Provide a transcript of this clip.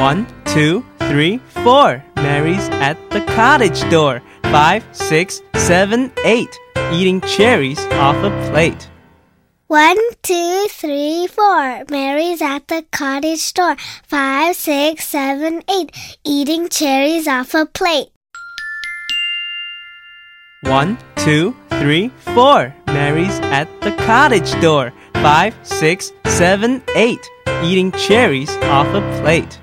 One, two, three, four. Mary's at the cottage door. Five, six, seven, eight. Eating cherries off a plate. One, two, three, four. Mary's at the cottage door. Five, six, seven, eight. Eating cherries off a plate. One, two, three, four. Mary's at the cottage door. Five, six, seven, eight. Eating cherries off a plate.